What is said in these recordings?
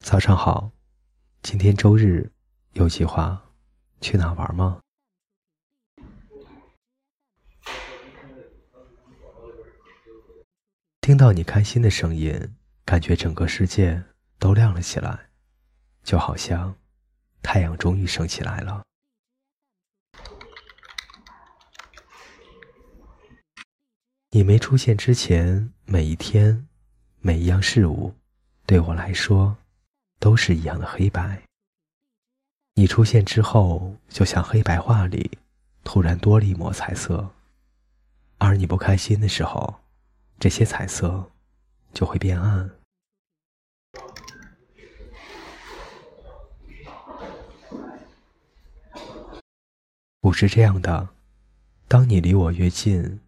早上好，今天周日，有计划去哪玩吗？听到你开心的声音，感觉整个世界都亮了起来，就好像太阳终于升起来了。你没出现之前，每一天，每一样事物，对我来说。都是一样的黑白。你出现之后，就像黑白画里突然多了一抹彩色。而你不开心的时候，这些彩色就会变暗。不是这样的，当你离我越近，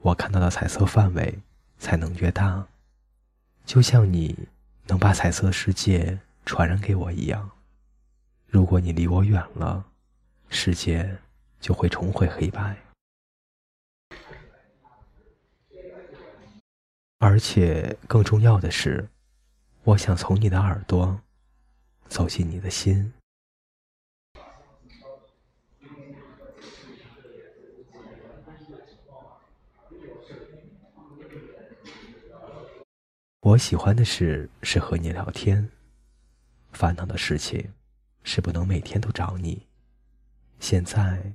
我看到的彩色范围才能越大。就像你能把彩色世界。传染给我一样。如果你离我远了，世界就会重回黑白。而且更重要的是，我想从你的耳朵走进你的心。我喜欢的事是和你聊天。烦恼的事情是不能每天都找你，现在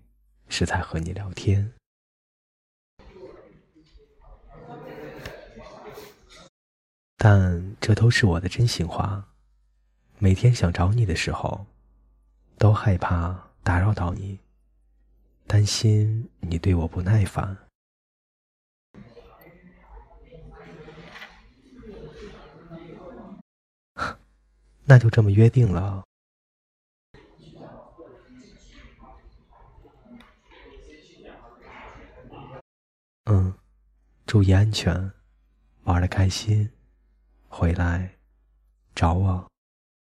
是在和你聊天，但这都是我的真心话。每天想找你的时候，都害怕打扰到你，担心你对我不耐烦。那就这么约定了。嗯，注意安全，玩的开心，回来找我。